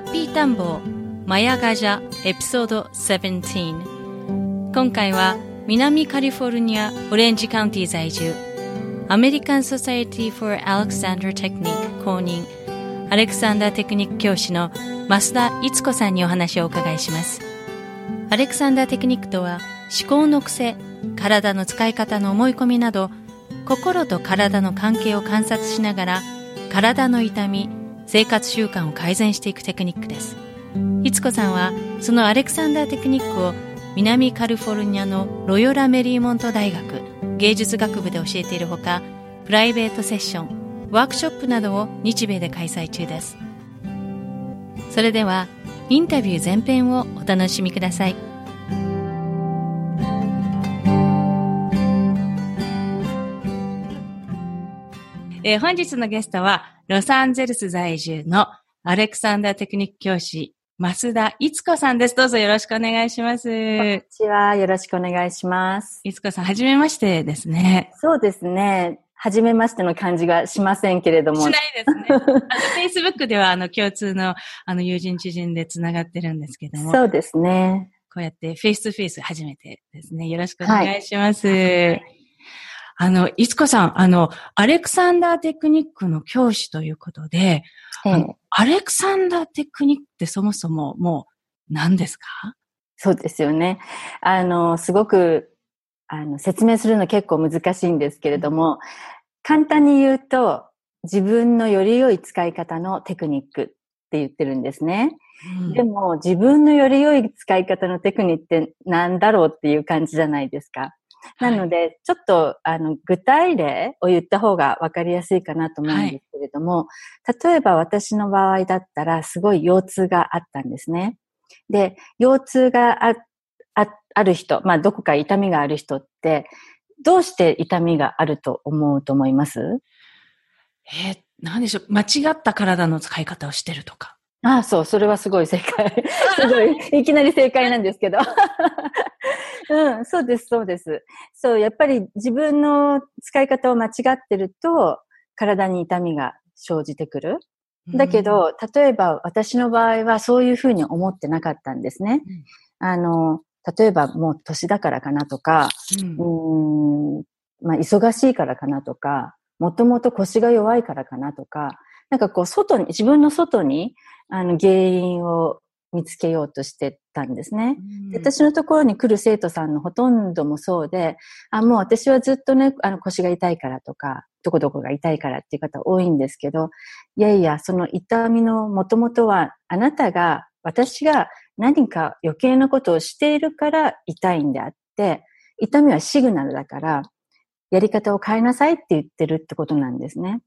ッピータンボーマヤガジャエピソード17今回は南カリフォルニアオレンジカウンティ在住アメリカン・ソサエティ・フォー・アレクサンダー・テクニック公認アレクサンダーテクニック教師の増田逸子さんにお話をお伺いします。アレクサンダーテクニックとは思考の癖体の使い方の思い込みなど心と体の関係を観察しながら体の痛み生活習慣を改善していくテクニックです。いつこさんはそのアレクサンダーテクニックを南カリフォルニアのロヨラ・メリーモント大学芸術学部で教えているほか、プライベートセッション、ワークショップなどを日米で開催中です。それでは、インタビュー前編をお楽しみください。えー、本日のゲストは、ロサンゼルス在住のアレクサンダーテクニック教師、増田いつこさんです。どうぞよろしくお願いします。こんにちは。よろしくお願いします。いつこさん、はじめましてですね。そうですね。はじめましての感じがしませんけれども。しないですね。Facebook では、あの、共通の、あの、友人知人でつながってるんですけども。そうですね。こうやって face to face 初めてですね。よろしくお願いします。はいあの、いつこさん、あの、アレクサンダーテクニックの教師ということで、ええ、アレクサンダーテクニックってそもそももう何ですか？そうですよね。あの、すごく、あの、説明するの結構難しいんですけれども、簡単に言うと、自分のより良い使い方のテクニックって言ってるんですね。うん、でも、自分のより良い使い方のテクニックって何だろうっていう感じじゃないですか。なので、ちょっと、あの、具体例を言った方が分かりやすいかなと思うんですけれども、はい、例えば私の場合だったら、すごい腰痛があったんですね。で、腰痛がああある人、まあ、どこか痛みがある人って、どうして痛みがあると思うと思います？えー、なんでしょう。間違った体の使い方をしてるとか。ああ、そう、それはすごい正解。すごい、いきなり正解なんですけど。うん、そうです、そうです。そう、やっぱり自分の使い方を間違ってると、体に痛みが生じてくる。だけど、例えば私の場合はそういうふうに思ってなかったんですね。うん、あの、例えばもう年だからかなとか、うん、うんまあ忙しいからかなとか、もともと腰が弱いからかなとか、なんかこう外に、自分の外にあの原因を見つけようとしてたんですね。私のところに来る生徒さんのほとんどもそうで、あ、もう私はずっとね、あの腰が痛いからとか、どこどこが痛いからっていう方多いんですけど、いやいや、その痛みのもともとは、あなたが、私が何か余計なことをしているから痛いんであって、痛みはシグナルだから、やり方を変えなさいって言ってるってことなんですね。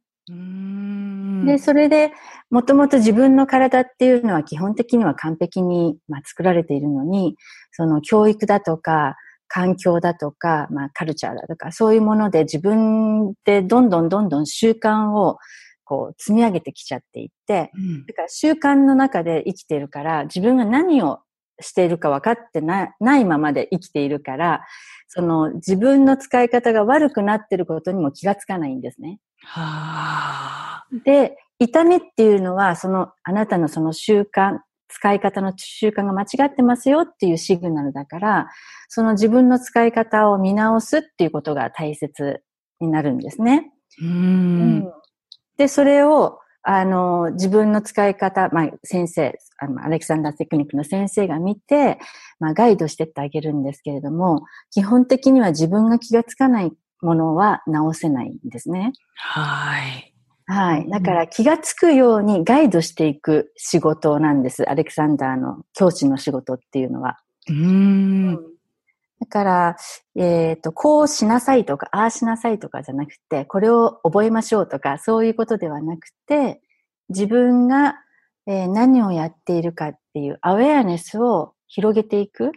で、それで、もともと自分の体っていうのは基本的には完璧に、まあ、作られているのに、その教育だとか、環境だとか、まあ、カルチャーだとか、そういうもので自分でどんどんどんどん習慣をこう積み上げてきちゃっていって、うん、だから習慣の中で生きているから、自分が何をしているか分かってなないままで生きているから、その自分の使い方が悪くなっていることにも気がつかないんですね。はで、痛みっていうのは、その、あなたのその習慣、使い方の習慣が間違ってますよっていうシグナルだから、その自分の使い方を見直すっていうことが大切になるんですね。うん、で、それを、あの、自分の使い方、まあ、先生、あの、アレクサンダーテクニックの先生が見て、まあ、ガイドしてってあげるんですけれども、基本的には自分が気がつかないものは直せないんですね。はい。はい。だから気がつくようにガイドしていく仕事なんです。アレクサンダーの教師の仕事っていうのは。うん。だから、えっ、ー、と、こうしなさいとか、ああしなさいとかじゃなくて、これを覚えましょうとか、そういうことではなくて、自分が、えー、何をやっているかっていうアウェアネスを広げていく。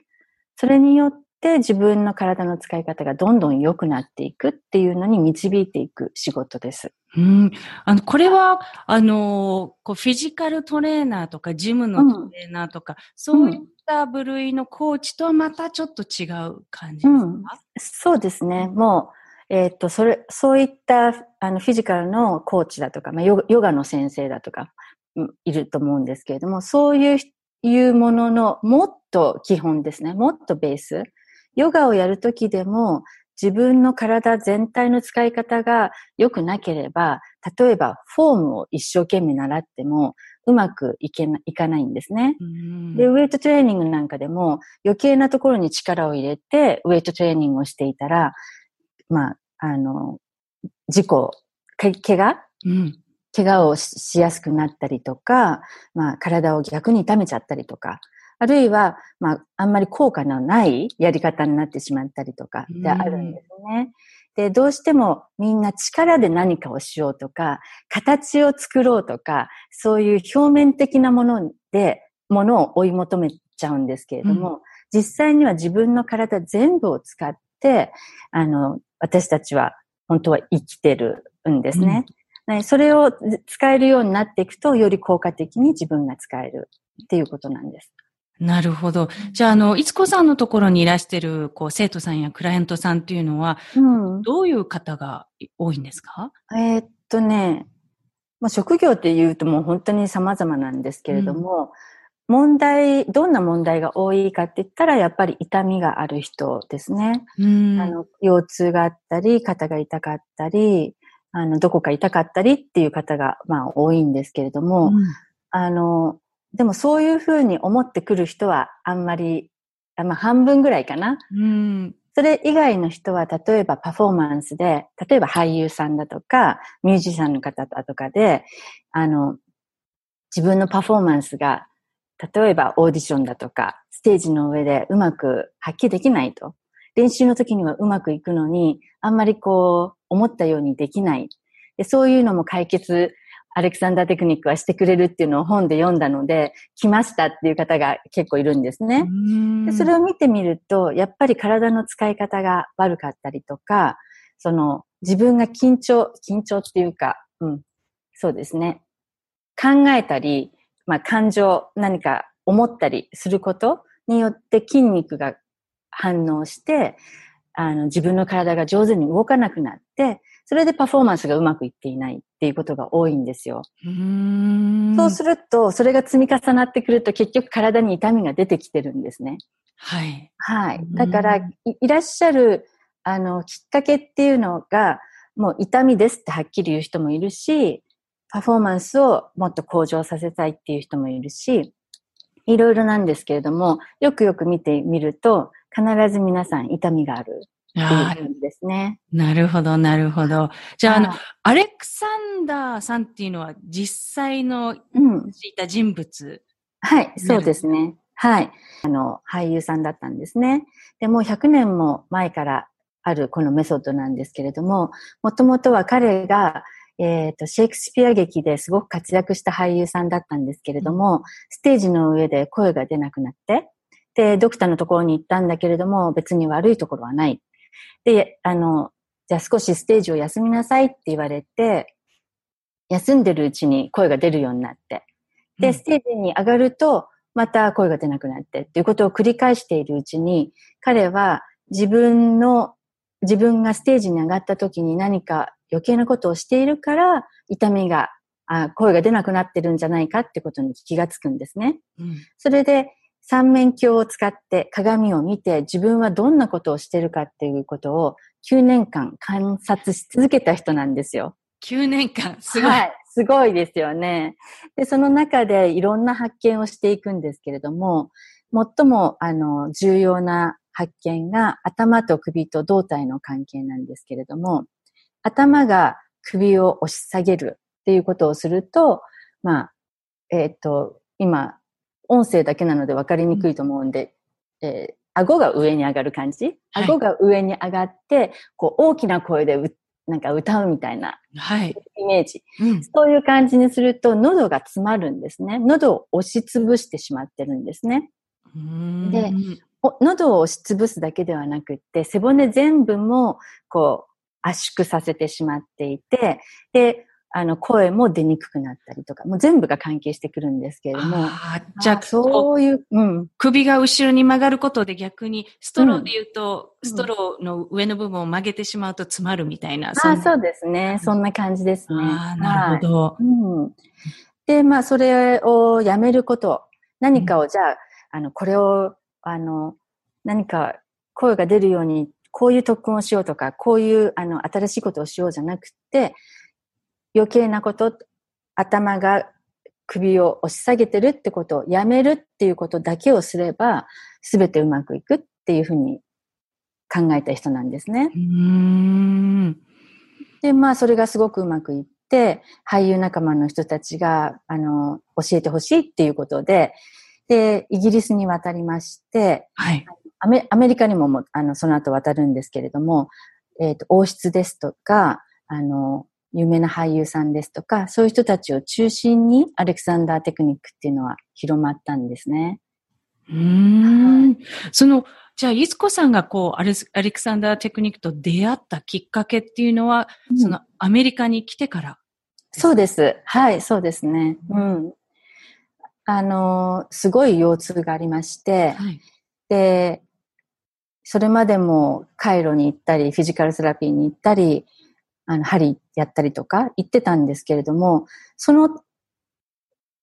それによって自分の体の使い方がどんどん良くなっていくっていうのに導いていく仕事です。うん。あの、これは、あの、こう、フィジカルトレーナーとか、ジムのトレーナーとか、うん、そういった部類のコーチとはまたちょっと違う感じですか、うん、そうですね。もう、えっ、と、それ、そういった、あの、フィジカルのコーチだとか、まあ、ヨガの先生だとか、いると思うんですけれども、そういう、いうもののもっと基本ですね。もっとベース。ヨガをやるときでも、自分の体全体の使い方が良くなければ、例えばフォームを一生懸命習ってもうまくいけな、いかないんですね。で、ウェイトトレーニングなんかでも余計なところに力を入れてウェイトトレーニングをしていたら、まあ、あの、事故、け、怪我、うん、怪我をしやすくなったりとか、まあ、体を逆に痛めちゃったりとか、あるいは、まあ、あんまり効果のないやり方になってしまったりとかであるんですね。で、どうしてもみんな力で何かをしようとか、形を作ろうとか、そういう表面的なもので、ものを追い求めちゃうんですけれども、うん、実際には自分の体全部を使って、あの、私たちは本当は生きてるんですね。うん、それを使えるようになっていくと、より効果的に自分が使えるっていうことなんです。なるほど。じゃあ、あの、いつこさんのところにいらしてる、こう、生徒さんやクライアントさんっていうのは、うん、どういう方が多いんですか？えー、っとね、まあ、職業って言うともう本当に様々なんですけれども、うん、問題、どんな問題が多いかって言ったら、やっぱり痛みがある人ですね。うん、あの腰痛があったり、肩が痛かったり、あの、どこか痛かったりっていう方が、まあ、多いんですけれども、あの、でもそういうふうに思ってくる人はあんまり、まあ半分ぐらいかな。うん、それ以外の人は、例えばパフォーマンスで、例えば俳優さんだとか、ミュージシャンの方だとかで、あの、自分のパフォーマンスが、例えばオーディションだとか、ステージの上でうまく発揮できないと。練習の時にはうまくいくのに、あんまりこう、思ったようにできない。でそういうのも解決アレクサンダーテクニックはしてくれるっていうのを本で読んだので、来ましたっていう方が結構いるんですね。でそれを見てみると、やっぱり体の使い方が悪かったりとか、その自分が緊張、緊張っていうか、うん、そうですね。考えたり、まあ感情、何か思ったりすることによって筋肉が反応して、あの自分の体が上手に動かなくなって、それでパフォーマンスがうまくいっていないっていうことが多いんですよ。うそうすると、それが積み重なってくると結局体に痛みが出てきてるんですね。はい。はい。だからい、いらっしゃる、あの、きっかけっていうのが、もう痛みですってはっきり言う人もいるし、パフォーマンスをもっと向上させたいっていう人もいるし、いろいろなんですけれども、よくよく見てみると、必ず皆さん痛みがある。っていうですね。なるほど、なるほど。じゃあ、あの、アレクサンダーさんっていうのは実際の、いた人物、はい、そうですね。はい。あの、俳優さんだったんですね。で、もう100年も前からあるこのメソッドなんですけれども、もともとは彼が、えっ、ー、と、シェイクスピア劇ですごく活躍した俳優さんだったんですけれども、ステージの上で声が出なくなって、で、ドクターのところに行ったんだけれども、別に悪いところはない。で、あの、じゃあ少しステージを休みなさいって言われて、休んでるうちに声が出るようになって、で、ステージに上がると、また声が出なくなってっていうことを繰り返しているうちに、彼は自分の、自分がステージに上がった時に何か余計なことをしているから、痛みが、あ声が出なくなってるんじゃないかってことに気がつくんですね。うん、それで、三面鏡を使って鏡を見て自分はどんなことをしてるかっていうことを9年間観察し続けた人なんですよ。9年間、すごい。はい。すごいですよね。で、その中でいろんな発見をしていくんですけれども、最も、あの、重要な発見が頭と首と胴体の関係なんですけれども、頭が首を押し下げるっていうことをすると、まあ、えっ、と、今、音声だけなので分かりにくいと思うんで、えー顎が上に上がる感じ？はい顎が上に上がって、こう、大きな声でうなんか歌うみたいなはい。イメージ。うん。そういう感じにすると、喉が詰まるんですね。喉を押しつぶしてしまってるんですね。でお喉を押しつぶすだけではなくって、背骨全部も、こう、圧縮させてしまっていて、で、あの、声も出にくくなったりとか、もう全部が関係してくるんですけれども。あーじゃあ、そういう、うん。首が後ろに曲がることで逆に、ストローで言うと、うんストローの上の部分を曲げてしまうと詰まるみたいな。あんなあ、そうですね。そんな感じですね。あーなるほど。うん。で、まあ、それをやめること。何かを、じゃあ、あの、これを、あの、何か声が出るように、こういう特訓をしようとか、こういう、あの、新しいことをしようじゃなくて、余計なこと、頭が首を押し下げてるってことをやめるっていうことだけをすれば、すべてうまくいくっていうふうに考えた人なんですね。うーん。で、まあ、それがすごくうまくいって、俳優仲間の人たちが、あの、教えてほしいっていうことで、で、イギリスに渡りまして、はい。アメアメリカにももあの、その後渡るんですけれども、えっ、と、王室ですとか、あの、有名な俳優さんですとか、そういう人たちを中心にアレクサンダーテクニックっていうのは広まったんですね。うーん。その、じゃあ、いつこさんがこう、アレスアレクサンダーテクニックと出会ったきっかけっていうのは、その、アメリカに来てから。そうです。はい、そうですね。うん。あの、すごい腰痛がありまして、はい。で、それまでもカイロに行ったり、フィジカルセラピーに行ったり、あの、針やったりとか行ってたんですけれども、その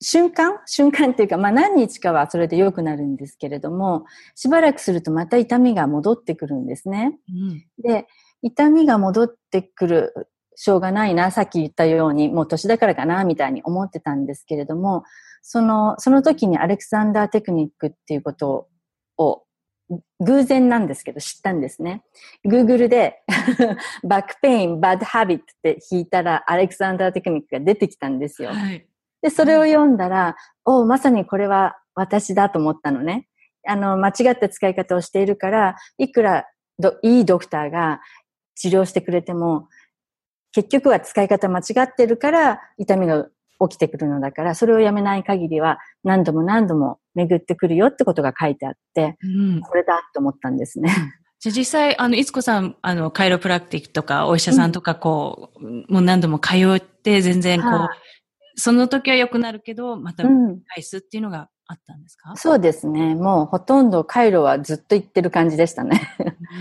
瞬間瞬間っていうか、まあ何日かはそれで良くなるんですけれども、しばらくするとまた痛みが戻ってくるんですね。うん。で、痛みが戻ってくる、しょうがないな、さっき言ったように、もう年だからかな、みたいに思ってたんですけれども、その、その時にアレクサンダーテクニックっていうことを、偶然なんですけど知ったんですね。Google で back pain、bad habit って弾いたらアレクサンダーテクニックが出てきたんですよ。はい。で、それを読んだら、おまさにこれは私だと思ったのね。あの、間違った使い方をしているから、いくらどいいドクターが治療してくれても、結局は使い方間違ってるから、痛みが起きてくるのだから、それをやめない限りは何度も何度も巡ってくるよってことが書いてあって、うん。これだと思ったんですね。じゃあ実際、あの、いつこさん、あの、カイロプラクティックとか、お医者さんとか、こう、もう何度も通って、全然こう、はその時は良くなるけど、またうん。返すっていうのがあったんですか、そうですね。もうほとんど回路はずっと行ってる感じでしたね。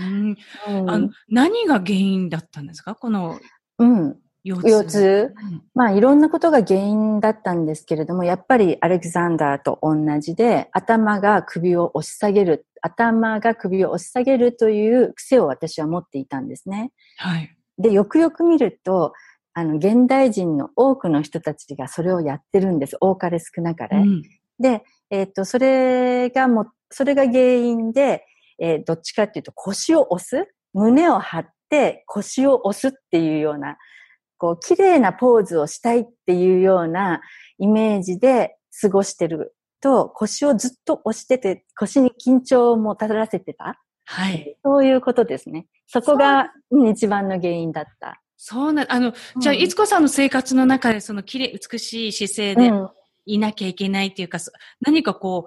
うん うんあの何が原因だったんですか？このうん。腰痛。腰痛？うんまあいろんなことが原因だったんですけれども、やっぱりアレクサンダーと同じで、頭が首を押し下げる、頭が首を押し下げるという癖を私は持っていたんですね。はい。で、よくよく見ると、あの、現代人の多くの人たちがそれをやってるんです。多かれ少なかれ。うんで、えっ、と、それがも、それが原因で、えーどっちかっていうと腰を押す？胸を張って腰を押すっていうような、こう、綺麗なポーズをしたいっていうようなイメージで過ごしてると、腰をずっと押してて、腰に緊張をもたらせてた。はい。そういうことですね。そこがうん一番の原因だった。そうな、あの、じゃあ、うんいつこさんの生活の中で、その綺麗、美しい姿勢でうんいなきゃいけないっていうか、そ何かこ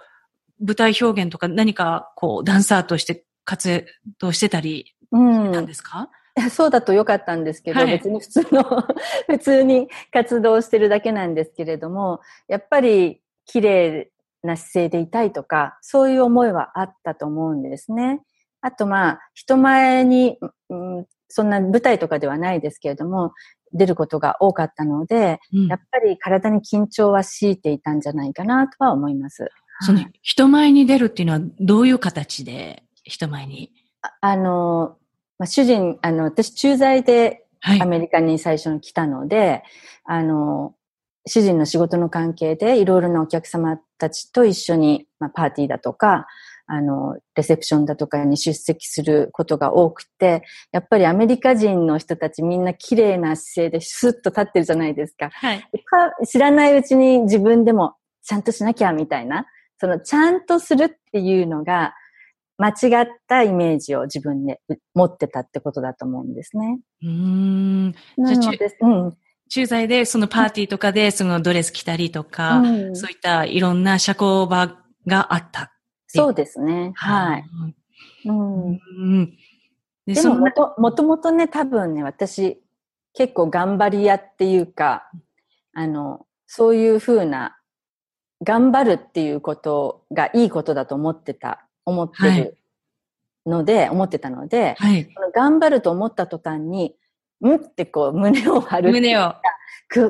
う、舞台表現とか何かこう、ダンサーとして活動してたりうんなんですか、そうだとよかったんですけど、はい別に普通の、普通に活動してるだけなんですけれども、やっぱり綺麗な姿勢でいたいとか、そういう思いはあったと思うんですね。あとまあ、人前に、うん、そんな舞台とかではないですけれども、出ることが多かったので、うんやっぱり体に緊張は強いていたんじゃないかなとは思います。その人前に出るっていうのはどういう形で人前に？ああの、まあ、主人、あの、私駐在でアメリカに最初に来たので、はい、あの、主人の仕事の関係でいろいろなお客様たちと一緒に、まあ、パーティーだとか、あの、レセプションだとかに出席することが多くて、やっぱりアメリカ人の人たちみんな綺麗な姿勢でスッと立ってるじゃないですか。はい、知らないうちに自分でもちゃんとしなきゃみたいな、そのちゃんとするっていうのが、間違ったイメージを自分で持ってたってことだと思うんですね。うん。なので、うん。駐在でそのパーティーとかでそのドレス着たりとか、うん、そういったいろんな社交場があったそうですね。はい。うん。うん、ででももと、もともとね、多分ね、私、結構頑張り屋っていうか、あの、そういうふうな、頑張るっていうことがいいことだと思ってた、思ってるので、はい、思ってたので、はい、頑張ると思った途端に、んってこう胸を張る。胸を。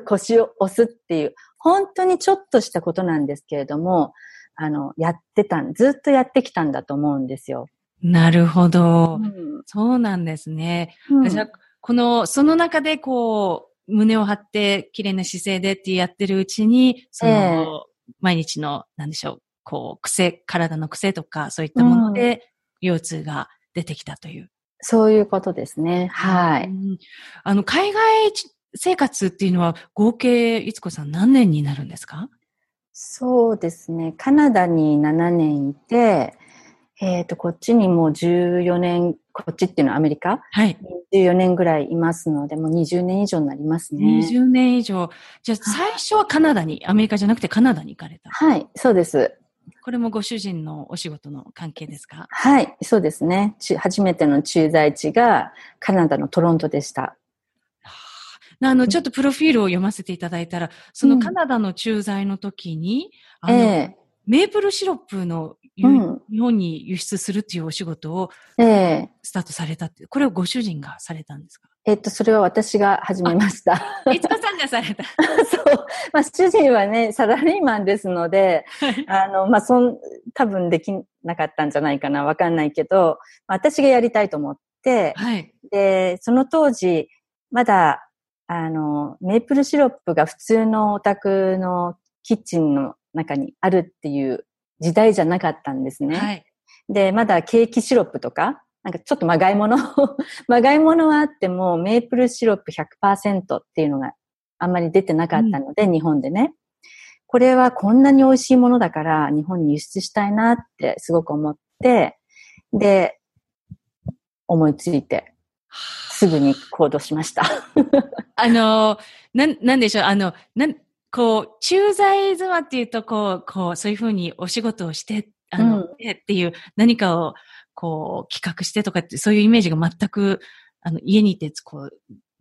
腰を押すっていう、本当にちょっとしたことなんですけれども、あの、やってたん、ずっとやってきたんだと思うんですよ。なるほど。うん、そうなんですね。うん、じゃあ、この、その中でこう、胸を張って綺麗な姿勢でってやってるうちに、その、えー、毎日の、なんでしょう、こう、癖、体の癖とか、そういったもので、腰痛が出てきたという。そういうことですね。はい。あの、海外生活っていうのは合計、いつこさん何年になるんですか？そうですね。カナダに7年いて、えっ、ー、と、こっちにもう14年、こっちっていうのはアメリカ？はい。14年ぐらいいますので、もう20年以上になりますね。20年以上。じゃあ、最初はカナダに、アメリカじゃなくてカナダに行かれた？はい、そうです。これもご主人のお仕事の関係ですか？はい、そうですね。初めての駐在地がカナダのトロントでした。あの、ちょっとプロフィールを読ませていただいたら、そのカナダの駐在の時に、うん、あの、えー、メープルシロップの、うん、日本に輸出するっていうお仕事を、スタートされたって、これをご主人がされたんですか？えっと、それは私が始めました。いつかさんがされた。そう。まあ、主人はね、サラリーマンですので、あの、まあ、そん、多分できなかったんじゃないかな、わかんないけど、私がやりたいと思って、はい、で、その当時、まだあの、メープルシロップが普通のお宅のキッチンの中にあるっていう時代じゃなかったんですね。はい、で、まだケーキシロップとか、なんかちょっとまがいもの まがいものはあっても、メープルシロップ100%っていうのがあんまり出てなかったので、うん、日本でね。これはこんなに美味しいものだから日本に輸出したいなってすごく思って、で、思いついて、すぐに行動しました。あの、なん、なんでしょう、あの、なん、こう、駐在妻っていうと、こう、こう、そういうふうにお仕事をして、あの、うん、っていう、何かを、こう、企画してとかって、そういうイメージが全く、あの、家にいて、こう、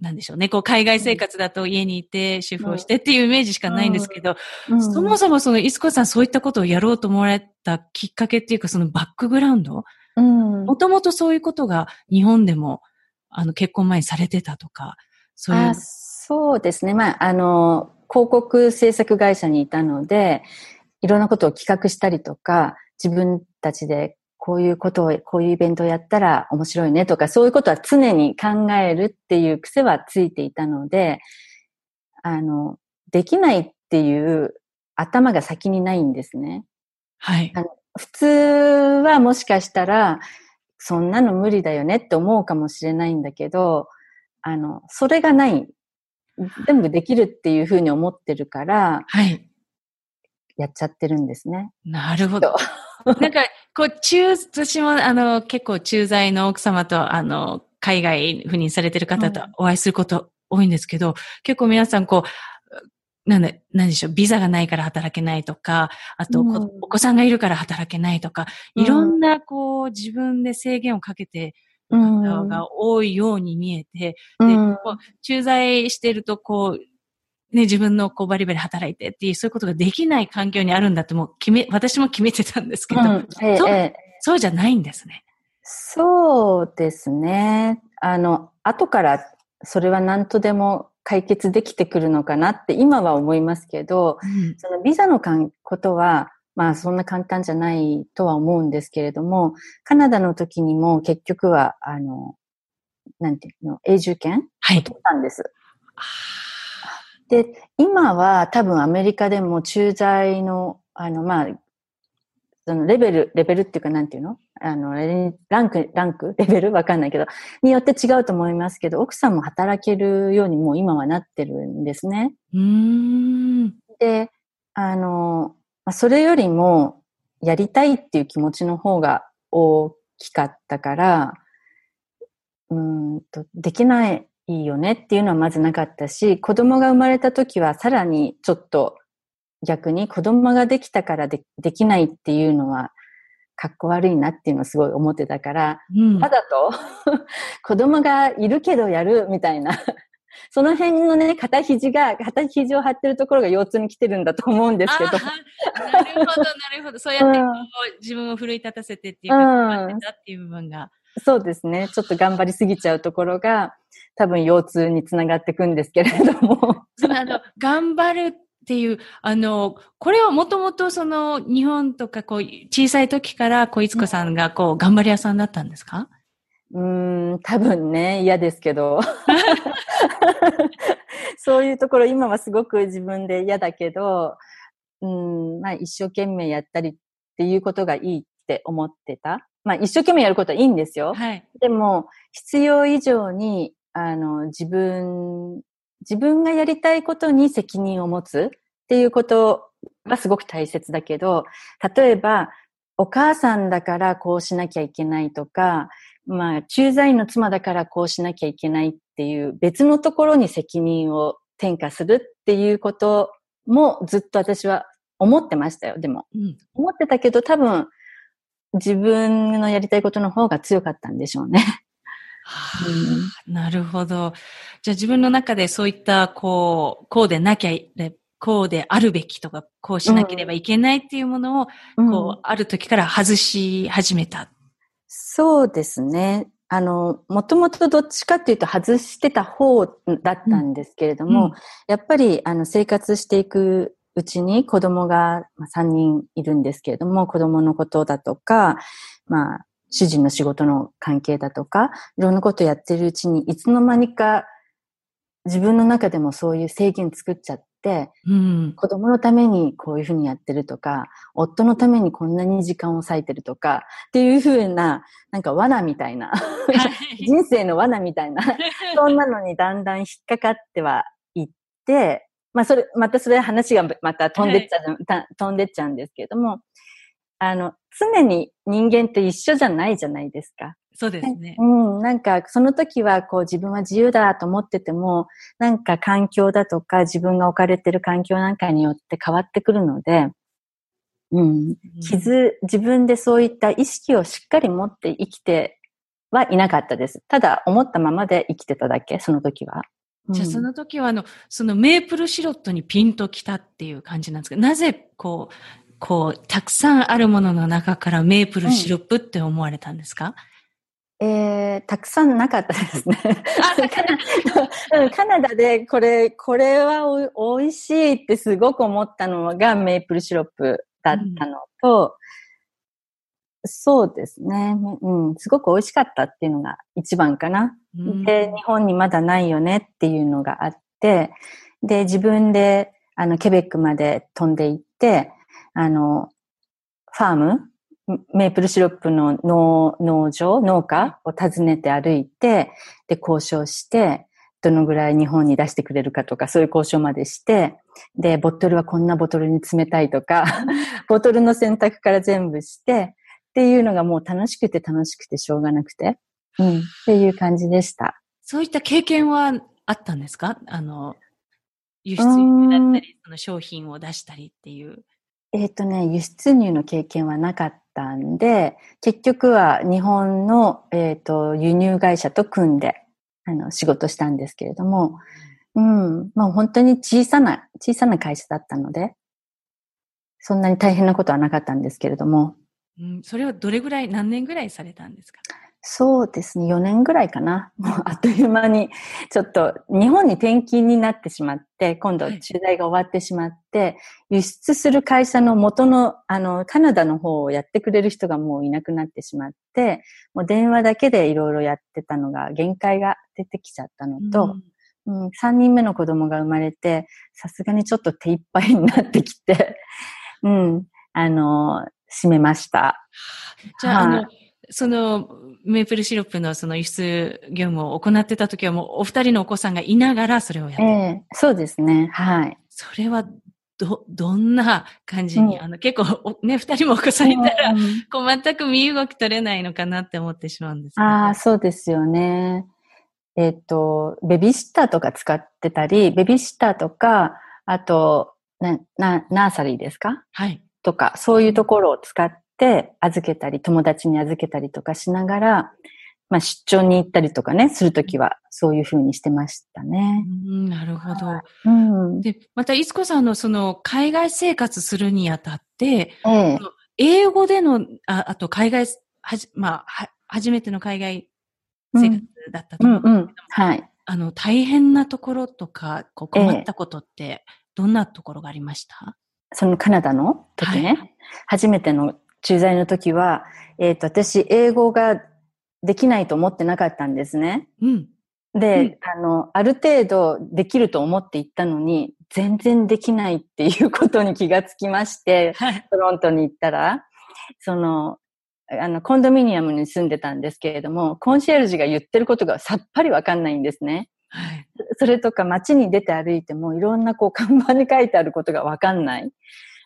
なんでしょうね。こう、海外生活だと家にいて、主婦をしてっていうイメージしかないんですけど、うんうん、そもそもその、いすこさんそういったことをやろうと思われたきっかけっていうか、そのバックグラウンド？もともとそういうことが日本でも、あの、結婚前にされてたとか、そういう。そうですね。まあ、あの、広告制作会社にいたので、いろんなことを企画したりとか、自分たちでこういうことを、こういうイベントをやったら面白いねとか、そういうことは常に考えるっていう癖はついていたので、あの、できないっていう頭が先にないんですね。はい。普通はもしかしたら、そんなの無理だよねって思うかもしれないんだけど、あの、それがない。全部できるっていうふうに思ってるから、はい。やっちゃってるんですね。なるほど。なんか、こう、中、私も、あの、結構駐在の奥様と、あの、海外赴任されてる方とお会いすること多いんですけど、うん、結構皆さん、こう、なんで、なんでしょう、ビザがないから働けないとか、あと、うん、お子さんがいるから働けないとか、いろんな、こう、自分で制限をかけて方が多いように見えて、うん、で、こう駐在してると、こう、ね、自分のこうバリバリ働いてっていう、そういうことができない環境にあるんだってもう決め、私も決めてたんですけど、うん。えそう、そうじゃないんですね。そうですね。あの、後からそれは何とでも解決できてくるのかなって今は思いますけど、うん、そのビザのかんことはまあそんな簡単じゃないとは思うんですけれども、カナダの時にも結局は、あの、なんていうの、永住権はい。取ったんです。で、今は多分アメリカでも駐在の、あの、まあ、そのレベル、レベルっていうかなんていうの？あの、レランク、ランク？レベル？わかんないけど、によって違うと思いますけど、奥さんも働けるようにもう今はなってるんですね。うーん。で、あの、まあそれよりも、やりたいっていう気持ちの方が大きかったから、うーんと、できないよねっていうのはまずなかったし、子供が生まれた時はさらにちょっと逆に子供ができたからでできないっていうのは、かっこ悪いなっていうのをすごい思ってたから、うんわざと 子供がいるけどやるみたいな。その辺のね、肩肘が、肩肘を張ってるところが腰痛に来てるんだと思うんですけど。なるほど、なるほど。そうやってこううん自分を奮い立たせてっていうか、ってたっていう部分が。そうですね。ちょっと頑張りすぎちゃうところが、多分腰痛につながっていくんですけれども。そのあの、頑張るっていう、あの、これはもともとその日本とかこう、小さい時からこう、いつこさんがこう、頑張り屋さんだったんですか？うーん、多分ね、嫌ですけど。そういうところ、今はすごく自分で嫌だけど、うん、まあ一生懸命やったりっていうことがいいって思ってた。まあ一生懸命やることはいいんですよ。はい。でも、必要以上に、あの、自分、自分がやりたいことに責任を持つっていうことがすごく大切だけど、例えば、お母さんだからこうしなきゃいけないとか、まあ、駐在員の妻だからこうしなきゃいけないっていう別のところに責任を転嫁するっていうこともずっと私は思ってましたよ、でも。うん。思ってたけど多分自分のやりたいことの方が強かったんでしょうね。はあなるほど。じゃあ自分の中でそういった、こう、こうでなきゃい、こうであるべきとか、こうしなければいけないっていうものを、うんこう、ある時から外し始めた。そうですね。あの、もともとどっちかっていうと外してた方だったんですけれども、うんやっぱりあの生活していくうちに子供がまあ3人いるんですけれども、子供のことだとか、まあ、主人の仕事の関係だとか、いろんなことやってるうちに、いつの間にか自分の中でもそういう制限作っちゃって、うん。子供のためにこういうふうにやってるとか、夫のためにこんなに時間を割いてるとか、っていうふうな、なんか罠みたいな、人生の罠みたいな、そんなのにだんだん引っかかってはいって、まあそれ、またそれ話がまた飛んでっちゃう、た飛んでっちゃうんですけれども、あの、常に人間って一緒じゃないじゃないですか。そうですね。うん、なんかその時はこう自分は自由だと思ってても、なんか環境だとか自分が置かれてる環境なんかによって変わってくるので、うん、気づ、自分でそういった意識をしっかり持って生きてはいなかったです。ただ思ったままで生きてただけ、その時は。じゃあその時はあの、そのメープルシロットにピンときたっていう感じなんですけど、なぜこう、こう、たくさんあるものの中からメープルシロップって思われたんですか、えー、たくさんなかったですね。うん カナダでこれ、これはお美味しいってすごく思ったのがメープルシロップだったのと、そうですね、うん。すごく美味しかったっていうのが一番かな。うんで、日本にまだないよねっていうのがあって、で、自分で、あの、ケベックまで飛んで行って、あの、ファーム、メープルシロップの農農場、農家を訪ねて歩いて、で、交渉して、どのぐらい日本に出してくれるかとか、そういう交渉までして、で、ボトルはこんなボトルに詰めたいとか、ボトルの選択から全部して、っていうのがもう楽しくて楽しくてしょうがなくて、うん、っていう感じでした。そういった経験はあったんですか？あの、輸出入だったり、その商品を出したりっていう。えっ、とね、輸出入の経験はなかったんで、結局は日本の、えっ、と、輸入会社と組んで、あの、仕事したんですけれども、うん、まあ本当に小さな、小さな会社だったので、そんなに大変なことはなかったんですけれども、うん、それはどれぐらい、何年ぐらいされたんですか？そうですね、4年ぐらいかな。もうあっという間に、ちょっと日本に転勤になってしまって、今度取材が終わってしまって、輸出する会社の元の、あの、カナダの方をやってくれる人がもういなくなってしまって、もう電話だけでいろいろやってたのが、限界が出てきちゃったのと、うん、うん、3人目の子供が生まれて、さすがにちょっと手一杯になってきて、うん、あの、閉めました。じゃあ、あの、そのメープルシロップのその輸出業務を行ってた時はもうお二人のお子さんがいながらそれをやってええー、そうですね。はい。それはど、どんな感じに、うん、あの結構ね、二人もお子さんいたら、うん、こう全く身動き取れないのかなって思ってしまうんです。ああ、そうですよね。えっ、ー、と、ベビーシッターとか使ってたり、ベビーシッターとか、あと、な、な、ナーサリーですか？はい。とか、そういうところを使っって預けたり、友達に預けたりとかしながら、まあ出張に行ったりとかね、するときはそういうふうにしてましたね。うん、なるほど。うん、で、また、いつこさんのその海外生活するにあたって、ええ、英語での、ああと海外、はじ、まあ、は、初めての海外生活だったと思ううんうんうん、はい。あの、大変なところとか、こう困ったことって、どんなところがありました、そのカナダの時ね、はい、初めての駐在の時は、えっ、ー、と、私、英語ができないと思ってなかったんですね。うん。で、うん、あの、ある程度できると思って行ったのに、全然できないっていうことに気がつきまして、はい、トロントに行ったら、その、あの、コンドミニアムに住んでたんですけれども、コンシェルジュが言ってることがさっぱりわかんないんですね。はい、それとか街に出て歩いてもいろんなこう看板に書いてあることがわかんない。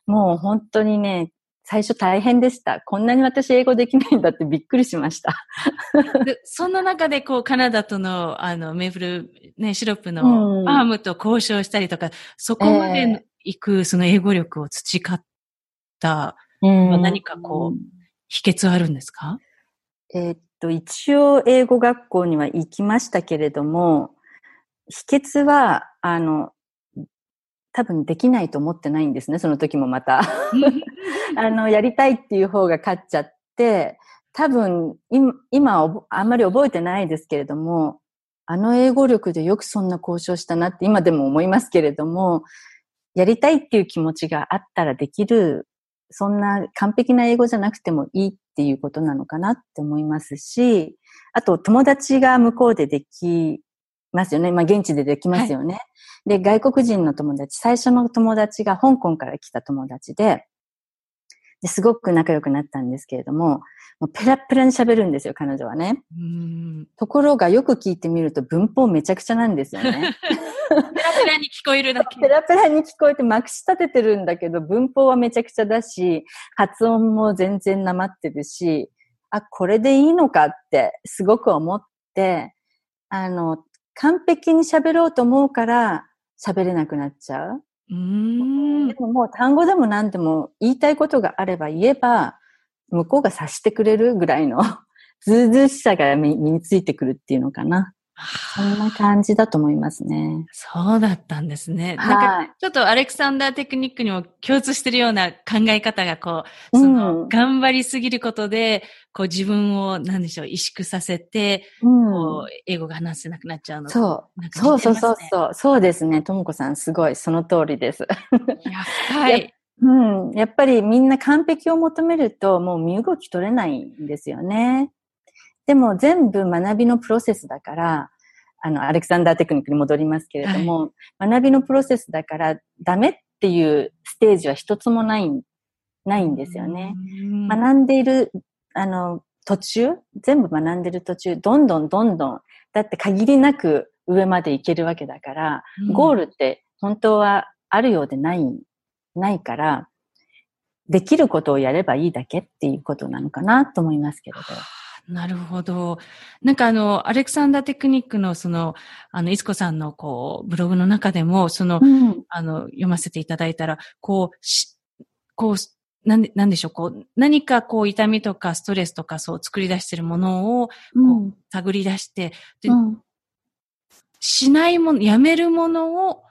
もう本当にね、最初大変でした。こんなに私英語できないんだってびっくりしました。そんな中でこうカナダとのあのメープル、ね、シロップのアームと交渉したりとか、うん、そこまで行くその英語力を培った何かこう、秘訣はあるんですか？えー、っと、一応英語学校には行きましたけれども、秘訣は、あの、多分できないと思ってないんですね、その時もまた。あの、やりたいっていう方が勝っちゃって、多分、今、あんまり覚えてないですけれども、あの英語力でよくそんな交渉したなって今でも思いますけれども、やりたいっていう気持ちがあったらできる、そんな完璧な英語じゃなくてもいいっていうことなのかなって思いますし、あと友達が向こうでできますよね。まあ現地でできますよね。はい、で、外国人の友達、最初の友達が香港から来た友達で、ですごく仲良くなったんですけれども、もうペラペラに喋るんですよ、彼女はね。ところがよく聞いてみると文法めちゃくちゃなんですよね。ペラペラに聞こえるだけ。ペラペラに聞こえてまくし立ててるんだけど、文法はめちゃくちゃだし、発音も全然なまってるし、あ、これでいいのかってすごく思って、あの、完璧に喋ろうと思うから喋れなくなっちゃう。うんでももう単語でも何でも言いたいことがあれば言えば、向こうが察してくれるぐらいの ずうずうしさが身についてくるっていうのかな。そんな感じだと思いますね。そうだったんですね。なんか、ちょっとアレクサンダーテクニックにも共通してるような考え方が、こう、その、うん、頑張りすぎることで、こう自分を、なんでしょう、萎縮させて、うん、こう、英語が話せなくなっちゃうの、そう。ね、そうそうそうそう。そうですね。ともこさん、すごい、その通りです。はい。うん。やっぱりみんな完璧を求めると、もう身動き取れないんですよね。でも全部学びのプロセスだから、あの、アレクサンダーテクニックに戻りますけれども、はい、学びのプロセスだからダメっていうステージは一つもない、ないんですよね。学んでいる、あの、途中、全部学んでる途中、どんどんどんどん、だって限りなく上まで行けるわけだから、ゴールって本当はあるようでない、ないから、できることをやればいいだけっていうことなのかなと思いますけれど。なるほど。なんかあの、アレクサンダーテクニックのその、あの、いつこさんのこう、ブログの中でも、その、うん、あの、読ませていただいたら、こう、し、こう、なんで、なんでしょう、こう、何かこう、痛みとかストレスとかそう作り出しているものを、こう、うん、探り出して、で、うん、しないもの、やめるものを、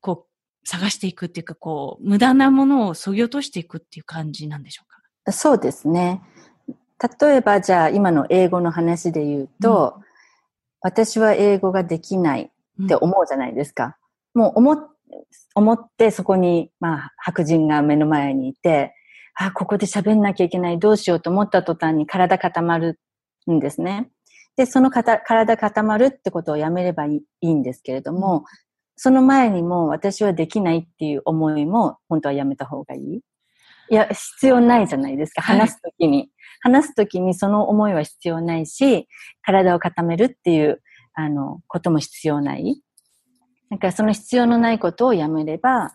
こう、探していくっていうか、こう、無駄なものを削ぎ落としていくっていう感じなんでしょうか？そうですね。例えばじゃあ今の英語の話で言うと、うん、私は英語ができないって思うじゃないですか。うん、もう思思ってそこに、まあ、白人が目の前にいて、あ、ここで喋んなきゃいけない、どうしようと思った途端に体固まるんですね。で、その体固まるってことをやめればいいんですけれども、その前にも私はできないっていう思いも本当はやめた方がいい。いや、必要ないじゃないですか。話すときに、はい。話すときにその思いは必要ないし、体を固めるっていう、あの、ことも必要ない。だからその必要のないことをやめれば、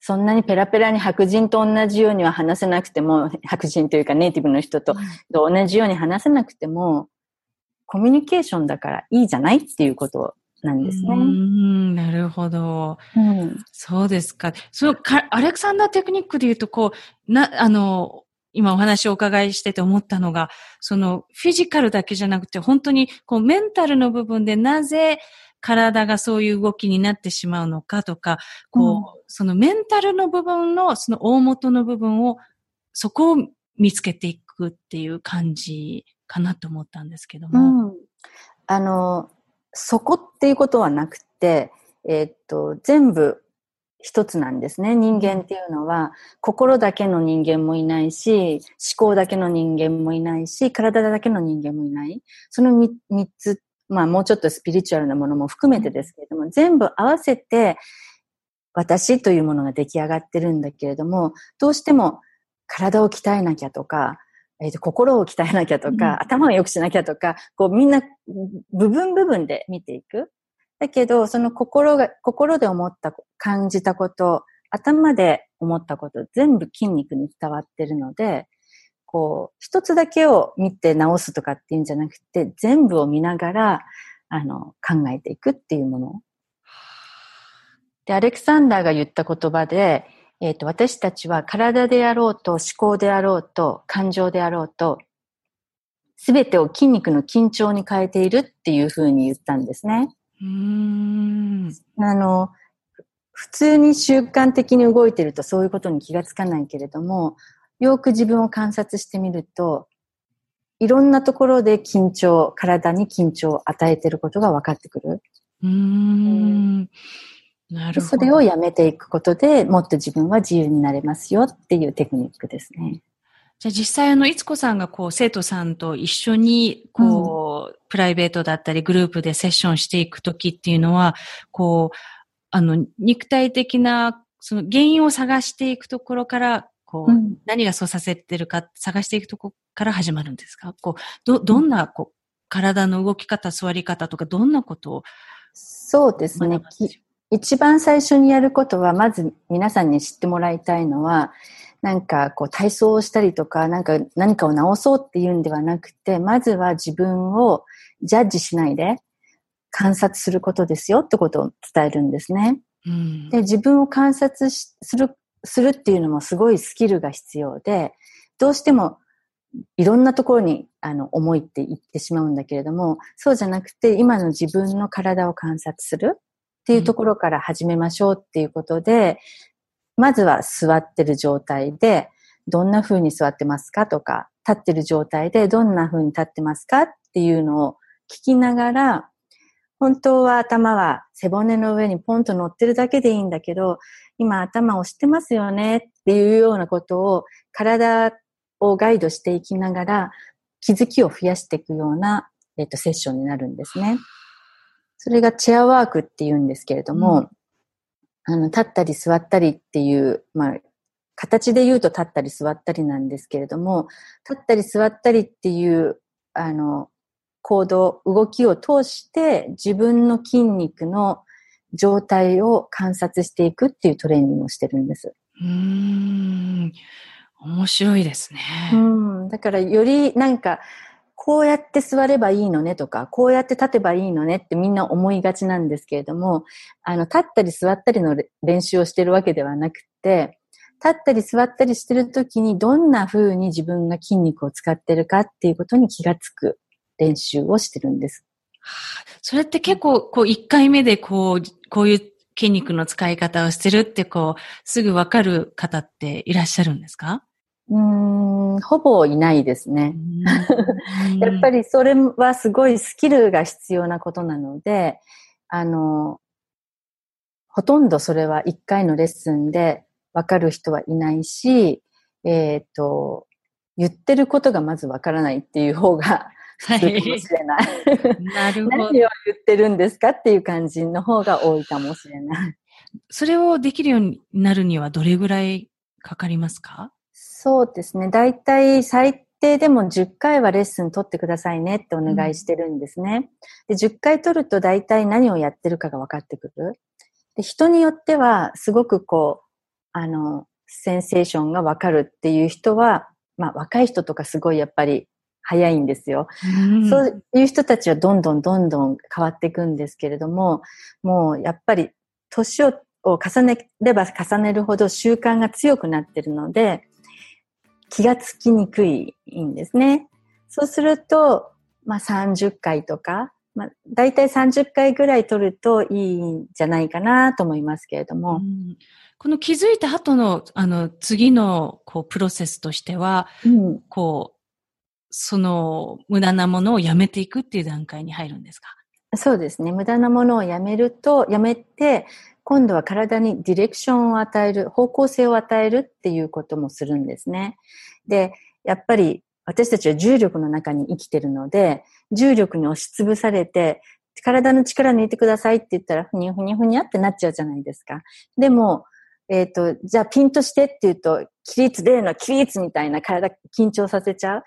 そんなにペラペラに白人と同じようには話せなくても、白人というかネイティブの人と同じように話せなくても、コミュニケーションだからいいじゃないっていうことなんですね。うん、なるほど。うん、そうですか。そのか、アレクサンダーテクニックで言うと、こう、な、あの、今お話をお伺いしてて思ったのが、そのフィジカルだけじゃなくて、本当にこうメンタルの部分でなぜ体がそういう動きになってしまうのかとか、こう、うん、そのメンタルの部分のその大元の部分を、そこを見つけていくっていう感じかなと思ったんですけども。うん、あの、そこっていうことはなくて、えー、っと、全部一つなんですね。人間っていうのは、心だけの人間もいないし、思考だけの人間もいないし、体だけの人間もいない。その三つ、まあもうちょっとスピリチュアルなものも含めてですけれども、全部合わせて、私というものが出来上がってるんだけれども、どうしても体を鍛えなきゃとか、えー、と心を鍛えなきゃとか、うん、頭を良くしなきゃとか、こうみんな部分部分で見ていく。だけど、その心が、心で思った、感じたこと、頭で思ったこと、全部筋肉に伝わってるので、こう、一つだけを見て直すとかっていうんじゃなくて、全部を見ながら、あの、考えていくっていうもの。で、アレクサンダーが言った言葉で、えっ、ー、と、私たちは体であろうと思考であろうと感情であろうと、すべてを筋肉の緊張に変えているっていうふうに言ったんですね。うんあの、普通に習慣的に動いてるとそういうことに気がつかないけれども、よく自分を観察してみると、いろんなところで緊張、体に緊張を与えていることが分かってくる。うんなるほど。それをやめていくことでもっと自分は自由になれますよっていうテクニックですね。じゃあ実際あの、いつこさんがこう、生徒さんと一緒に、こう、うん、プライベートだったりグループでセッションしていくときっていうのは、こう、あの、肉体的な、その原因を探していくところから、こう、うん、何がそうさせてるか探していくところから始まるんですか？こう、ど、どんな、こう、体の動き方、座り方とか、どんなことをそうですね。一番最初にやることは、まず皆さんに知ってもらいたいのは、なんかこう体操をしたりとか、なんか何かを直そうっていうんではなくて、まずは自分をジャッジしないで観察することですよってことを伝えるんですね。うん、で、自分を観察する、するっていうのもすごいスキルが必要で、どうしてもいろんなところにあの思いって言ってしまうんだけれども、そうじゃなくて今の自分の体を観察する。っていうところから始めましょうっていうことで、まずは座ってる状態で、どんな風に座ってますかとか、立ってる状態でどんな風に立ってますかっていうのを聞きながら、本当は頭は背骨の上にポンと乗ってるだけでいいんだけど、今頭を押してますよねっていうようなことを体をガイドしていきながら気づきを増やしていくような、えっと、セッションになるんですね。それがチェアワークって言うんですけれども、うん、あの、立ったり座ったりっていう、まあ、形で言うと立ったり座ったりなんですけれども、立ったり座ったりっていう、あの、行動、動きを通して自分の筋肉の状態を観察していくっていうトレーニングをしてるんです。うん。面白いですね。うん。だからよりなんか、こうやって座ればいいのねとか、こうやって立てばいいのねってみんな思いがちなんですけれども、あの、立ったり座ったりの練習をしてるわけではなくて、立ったり座ったりしてるときにどんな風に自分が筋肉を使ってるかっていうことに気がつく練習をしてるんです。それって結構、こう、一回目でこう、こういう筋肉の使い方をしてるって、こう、すぐわかる方っていらっしゃるんですか？うんん、ほぼいないですね。やっぱりそれはすごいスキルが必要なことなので、あの、ほとんどそれは1回のレッスンでわかる人はいないし、えっ、ー、と、言ってることがまずわからないっていう方が普通かもしれない。なるほど。何を言ってるんですかっていう感じの方が多いかもしれない。それをできるようになるにはどれぐらいかかりますか？そうですね。だいたい最低でも10回はレッスン取ってくださいねってお願いしてるんですね。うん、で10回取ると大体何をやってるかが分かってくる。で人によってはすごくこう、あの、センセーションが分かるっていう人は、まあ若い人とかすごいやっぱり早いんですよ、うん。そういう人たちはどんどんどんどん変わっていくんですけれども、もうやっぱり年を重ねれば重ねるほど習慣が強くなってるので、気がつきにくいんですね。そうすると、まあ30回とか、まあ大体30回ぐらい取るといいんじゃないかなと思いますけれども。うん、この気づいた後の、あの、次の、こう、プロセスとしては、うん、こう、その、無駄なものをやめていくっていう段階に入るんですか？そうですね。無駄なものをやめると、やめて、今度は体にディレクションを与える、方向性を与えるっていうこともするんですね。で、やっぱり私たちは重力の中に生きてるので、重力に押しつぶされて、体の力抜いてくださいって言ったら、ふにゃふにゃふにゃってなっちゃうじゃないですか。でも、えっ、ー、と、じゃあピンとしてって言うと、起立例の起立みたいな体緊張させちゃう。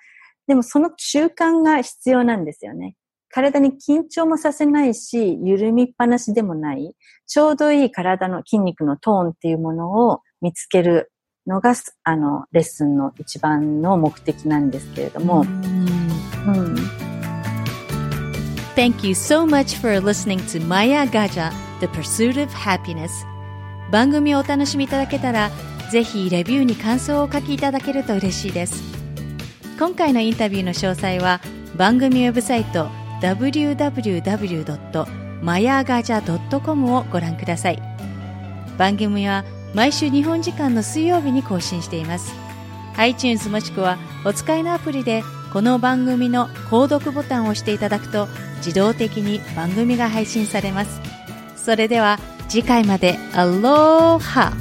でもその習慣が必要なんですよね。体に緊張もさせないし、緩みっぱなしでもない、ちょうどいい体の筋肉のトーンっていうものを見つけるのが、あの、レッスンの一番の目的なんですけれども。うん Thank you so much for listening to Maya Gaja, The Pursuit of Happiness. 番組をお楽しみいただけたら、ぜひレビューに感想をお書きいただけると嬉しいです。今回のインタビューの詳細は番組ウェブサイト www.mayagaja.com をご覧ください。番組は毎週日本時間の水曜日に更新しています。iTunes もしくはお使いのアプリでこの番組の購読ボタンを押していただくと自動的に番組が配信されます。それでは次回までアローハ